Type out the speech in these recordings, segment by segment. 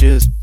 just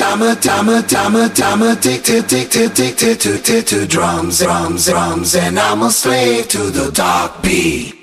I'm dum dum, tick tick tick tick, addicted, addicted, addicted to drums, drums, drums, and I'm a slave to the dark beat.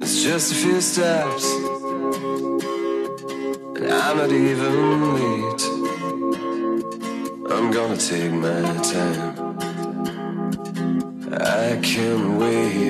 It's just a few steps, and I'm not even late. I'm gonna take my time. I can't wait.